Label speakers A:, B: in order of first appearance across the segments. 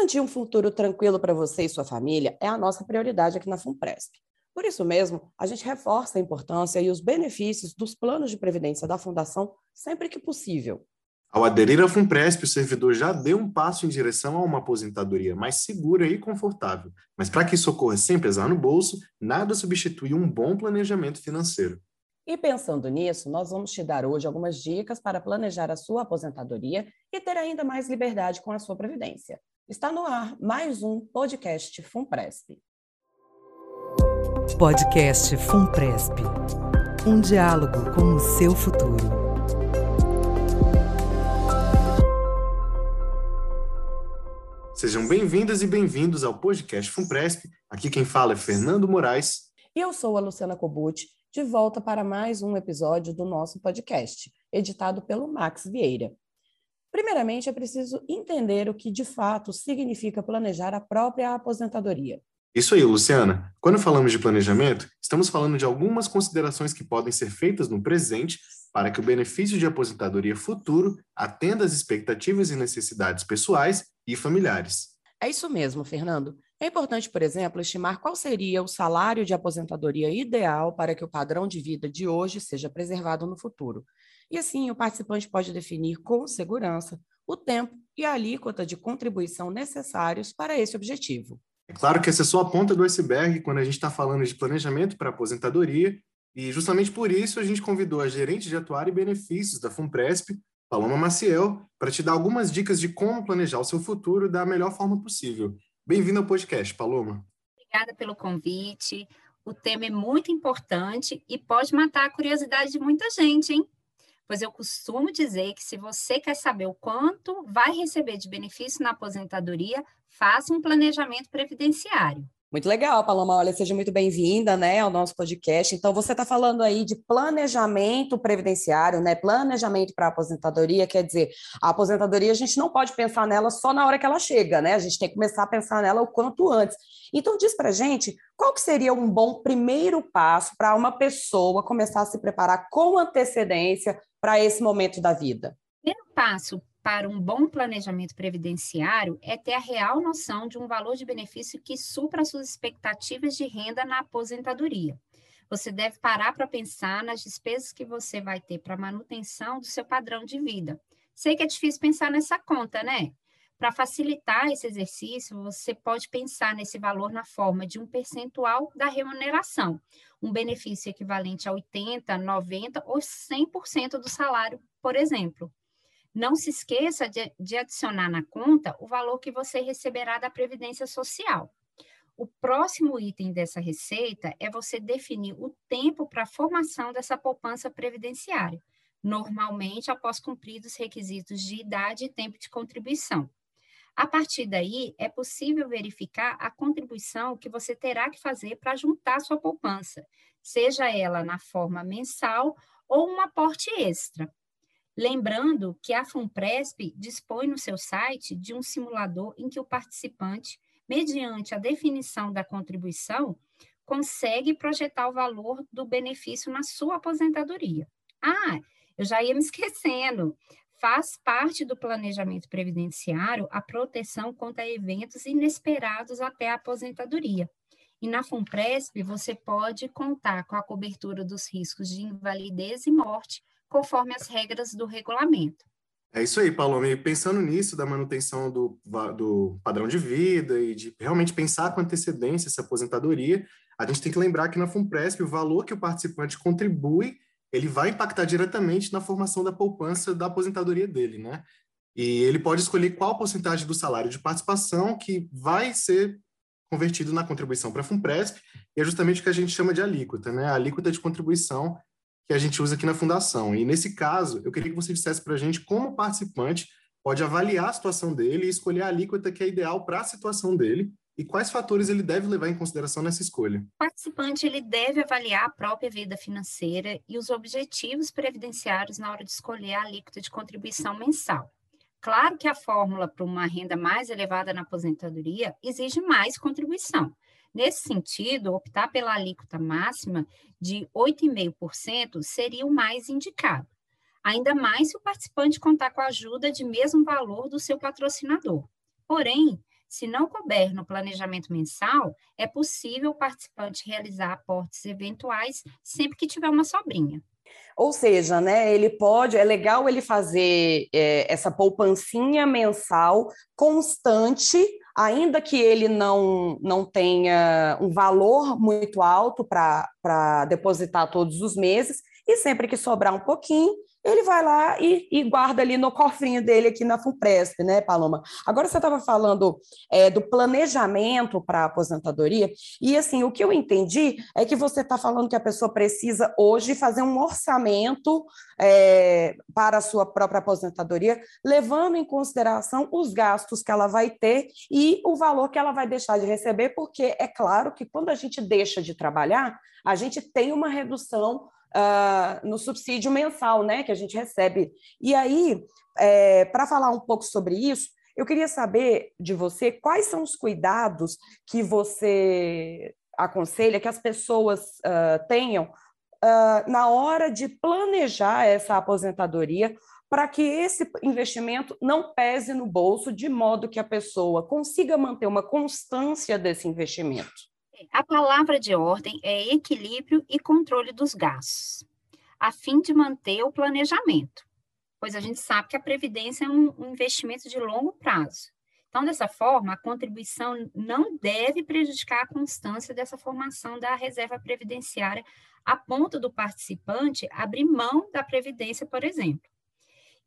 A: Garantir um futuro tranquilo para você e sua família é a nossa prioridade aqui na FUNPRESP. Por isso mesmo, a gente reforça a importância e os benefícios dos planos de previdência da Fundação sempre que possível.
B: Ao aderir à FUNPRESP, o servidor já deu um passo em direção a uma aposentadoria mais segura e confortável. Mas para que isso ocorra sem pesar no bolso, nada substitui um bom planejamento financeiro.
A: E pensando nisso, nós vamos te dar hoje algumas dicas para planejar a sua aposentadoria e ter ainda mais liberdade com a sua previdência. Está no ar mais um podcast FUNPRESP.
C: Podcast FUNPRESP. Um diálogo com o seu futuro.
B: Sejam bem-vindas e bem-vindos ao podcast FUNPRESP. Aqui quem fala é Fernando Moraes.
A: E eu sou a Luciana Cobucci, de volta para mais um episódio do nosso podcast, editado pelo Max Vieira. Primeiramente, é preciso entender o que de fato significa planejar a própria aposentadoria.
B: Isso aí, Luciana. Quando falamos de planejamento, estamos falando de algumas considerações que podem ser feitas no presente para que o benefício de aposentadoria futuro atenda às expectativas e necessidades pessoais e familiares.
A: É isso mesmo, Fernando. É importante, por exemplo, estimar qual seria o salário de aposentadoria ideal para que o padrão de vida de hoje seja preservado no futuro. E assim, o participante pode definir com segurança o tempo e a alíquota de contribuição necessários para esse objetivo.
B: É claro que essa é só a ponta do iceberg quando a gente está falando de planejamento para aposentadoria e justamente por isso a gente convidou a gerente de atuar e benefícios da FUNPRESP, Paloma Maciel, para te dar algumas dicas de como planejar o seu futuro da melhor forma possível. Bem-vindo ao podcast, Paloma.
D: Obrigada pelo convite. O tema é muito importante e pode matar a curiosidade de muita gente, hein? Pois eu costumo dizer que se você quer saber o quanto vai receber de benefício na aposentadoria, faça um planejamento previdenciário.
A: Muito legal, Paloma. Olha, seja muito bem-vinda, né, ao nosso podcast. Então, você está falando aí de planejamento previdenciário, né? Planejamento para aposentadoria, quer dizer, a aposentadoria a gente não pode pensar nela só na hora que ela chega, né? A gente tem que começar a pensar nela o quanto antes. Então, diz para gente qual que seria um bom primeiro passo para uma pessoa começar a se preparar com antecedência para esse momento da vida.
D: Primeiro passo para um bom planejamento previdenciário é ter a real noção de um valor de benefício que supra suas expectativas de renda na aposentadoria. Você deve parar para pensar nas despesas que você vai ter para manutenção do seu padrão de vida. Sei que é difícil pensar nessa conta, né? Para facilitar esse exercício, você pode pensar nesse valor na forma de um percentual da remuneração, um benefício equivalente a 80, 90 ou 100% do salário, por exemplo. Não se esqueça de, de adicionar na conta o valor que você receberá da Previdência Social. O próximo item dessa receita é você definir o tempo para a formação dessa poupança previdenciária, normalmente após cumpridos os requisitos de idade e tempo de contribuição. A partir daí, é possível verificar a contribuição que você terá que fazer para juntar sua poupança, seja ela na forma mensal ou um aporte extra. Lembrando que a FUNPRESP dispõe no seu site de um simulador em que o participante, mediante a definição da contribuição, consegue projetar o valor do benefício na sua aposentadoria. Ah, eu já ia me esquecendo. Faz parte do planejamento previdenciário a proteção contra eventos inesperados até a aposentadoria. E na FUNPRESP, você pode contar com a cobertura dos riscos de invalidez e morte conforme as regras do regulamento.
B: É isso aí, Paulo. E pensando nisso, da manutenção do, do padrão de vida e de realmente pensar com antecedência essa aposentadoria, a gente tem que lembrar que na FUNPRESP o valor que o participante contribui, ele vai impactar diretamente na formação da poupança da aposentadoria dele, né? E ele pode escolher qual porcentagem do salário de participação que vai ser convertido na contribuição para a FUNPRESP, e é justamente o que a gente chama de alíquota, né? A alíquota de contribuição que a gente usa aqui na Fundação. E nesse caso, eu queria que você dissesse para a gente como o participante pode avaliar a situação dele e escolher a alíquota que é ideal para a situação dele e quais fatores ele deve levar em consideração nessa escolha. O
D: participante ele deve avaliar a própria vida financeira e os objetivos previdenciários na hora de escolher a alíquota de contribuição mensal. Claro que a fórmula para uma renda mais elevada na aposentadoria exige mais contribuição, Nesse sentido, optar pela alíquota máxima de 8,5% seria o mais indicado, ainda mais se o participante contar com a ajuda de mesmo valor do seu patrocinador. Porém, Se não couber no planejamento mensal, é possível o participante realizar aportes eventuais sempre que tiver uma sobrinha.
A: Ou seja, né, ele pode, é legal ele fazer é, essa poupancinha mensal constante, ainda que ele não, não tenha um valor muito alto para depositar todos os meses, e sempre que sobrar um pouquinho, ele vai lá e, e, guarda ali no cofrinho dele aqui na FUNPRESP, né, Paloma? Agora você estava falando é, do planejamento para a aposentadoria, e assim, o que eu entendi é que você está falando que a pessoa precisa hoje fazer um orçamento é, para a sua própria aposentadoria, levando em consideração os gastos que ela vai ter e o valor que ela vai deixar de receber, porque é claro que quando a gente deixa de trabalhar, a gente tem uma redução uh, no subsídio mensal né, que a gente recebe. E aí, é, para falar um pouco sobre isso, eu queria saber de você quais são os cuidados que você aconselha que as pessoas uh, tenham uh, na hora de planejar essa aposentadoria para que esse investimento não pese no bolso, de modo que a pessoa consiga manter uma constância desse investimento.
D: A palavra de ordem é equilíbrio e controle dos gastos, a fim de manter o planejamento, pois a gente sabe que a previdência é um, investimento de longo prazo. Então, dessa forma, a contribuição não deve prejudicar a constância dessa formação da reserva previdenciária a ponto do participante abrir mão da previdência, por exemplo.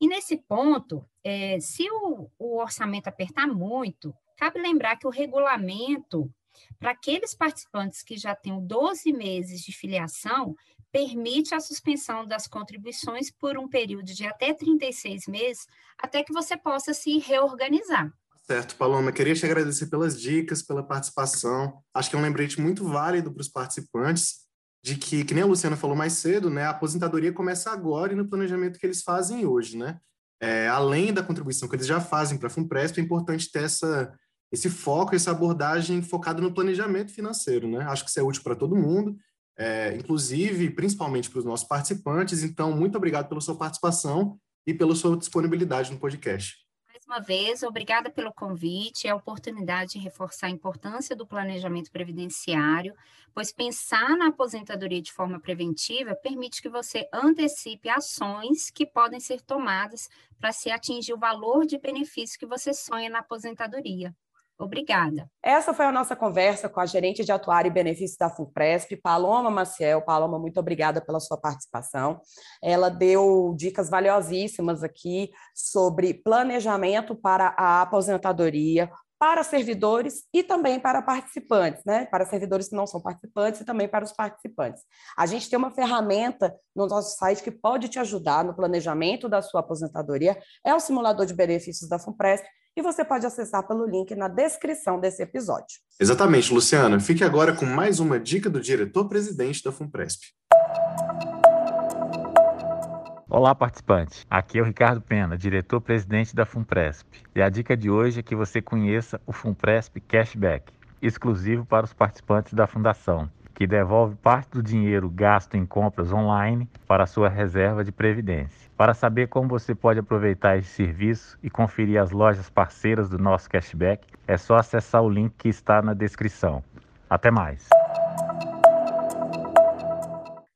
D: E nesse ponto, é, se o, o orçamento apertar muito, cabe lembrar que o regulamento para aqueles participantes que já têm 12 meses de filiação, permite a suspensão das contribuições por um período de até 36 meses, até que você possa se reorganizar.
B: Certo, Paloma, queria te agradecer pelas dicas, pela participação. Acho que é um lembrete muito válido para os participantes de que, que nem a Luciana falou mais cedo, né, a aposentadoria começa agora e no planejamento que eles fazem hoje, né? É, além da contribuição que eles já fazem para a FUNPRESP, é importante ter essa, esse foco, essa abordagem focada no planejamento financeiro, né? Acho que isso é útil para todo mundo, é, inclusive, principalmente para os nossos participantes. Então, muito obrigado pela sua participação e pela sua disponibilidade no podcast.
D: Mais uma vez, obrigada pelo convite e a oportunidade de reforçar a importância do planejamento previdenciário, pois pensar na aposentadoria de forma preventiva permite que você antecipe ações que podem ser tomadas para se atingir o valor de benefício que você sonha na aposentadoria. Obrigada.
A: Essa foi a nossa conversa com a gerente de atuário e benefícios da FUNPRESP, Paloma Maciel. Paloma, muito obrigada pela sua participação. Ela deu dicas valiosíssimas aqui sobre planejamento para a aposentadoria, para servidores e também para participantes, né? Para servidores que não são participantes e também para os participantes. A gente tem uma ferramenta no nosso site que pode te ajudar no planejamento da sua aposentadoria, é o simulador de benefícios da FUNPRESP, e você pode acessar pelo link na descrição desse episódio.
B: Exatamente, Luciana. Fique agora com mais uma dica do diretor-presidente da FUNPRESP.
E: Olá, participante. Aqui é o Ricardo Pena, diretor-presidente da FUNPRESP. E a dica de hoje é que você conheça o FUNPRESP Cashback, exclusivo para os participantes da Fundação que devolve parte do dinheiro gasto em compras online para sua reserva de previdência. Para saber como você pode aproveitar esse serviço e conferir as lojas parceiras do nosso cashback, é só acessar o link que está na descrição. Até mais!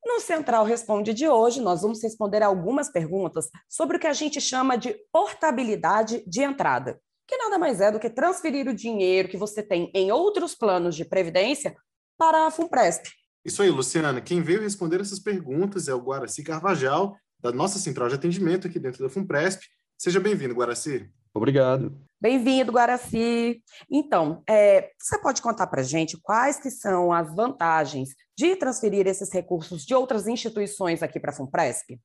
A: No Central Responde de hoje, nós vamos responder algumas perguntas sobre o que a gente chama de portabilidade de entrada, que nada mais é do que transferir o dinheiro que você tem em outros planos de previdência para a FUNPRESP.
B: Isso aí, Luciana. Quem veio responder essas perguntas é o Guaraci Carvajal, da nossa central de atendimento aqui dentro da FUNPRESP. Seja bem-vindo, Guaraci.
F: Obrigado.
A: Bem-vindo, Guaraci. Então, é, você pode contar para a gente quais que são as vantagens de transferir esses recursos de outras instituições aqui para a FUNPRESP?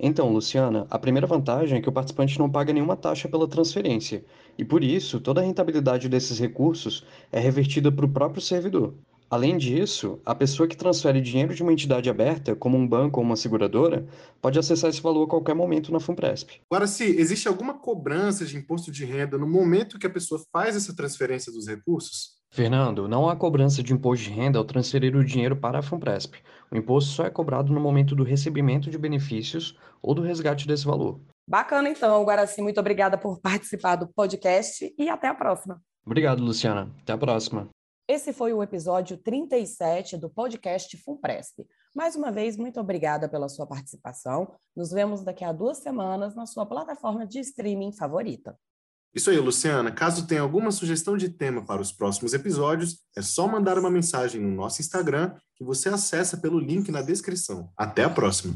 F: Então, Luciana, a primeira vantagem é que o participante não paga nenhuma taxa pela transferência, e por isso toda a rentabilidade desses recursos é revertida para o próprio servidor. Além disso, a pessoa que transfere dinheiro de uma entidade aberta, como um banco ou uma seguradora, pode acessar esse valor a qualquer momento na FUNPRESP.
B: Agora, se existe alguma cobrança de imposto de renda no momento que a pessoa faz essa transferência dos recursos?
F: Fernando, não há cobrança de imposto de renda ao transferir o dinheiro para a FUNPRESP. O imposto só é cobrado no momento do recebimento de benefícios ou do resgate desse valor.
A: Bacana, então, Guaraci. Muito obrigada por participar do podcast e até a próxima.
F: Obrigado, Luciana. Até a próxima.
A: Esse foi o episódio 37 do podcast Funpresp. Mais uma vez, muito obrigada pela sua participação. Nos vemos daqui a duas semanas na sua plataforma de streaming favorita.
B: Isso aí, Luciana. Caso tenha alguma sugestão de tema para os próximos episódios, é só mandar uma mensagem no nosso Instagram que você acessa pelo link na descrição. Até a próxima!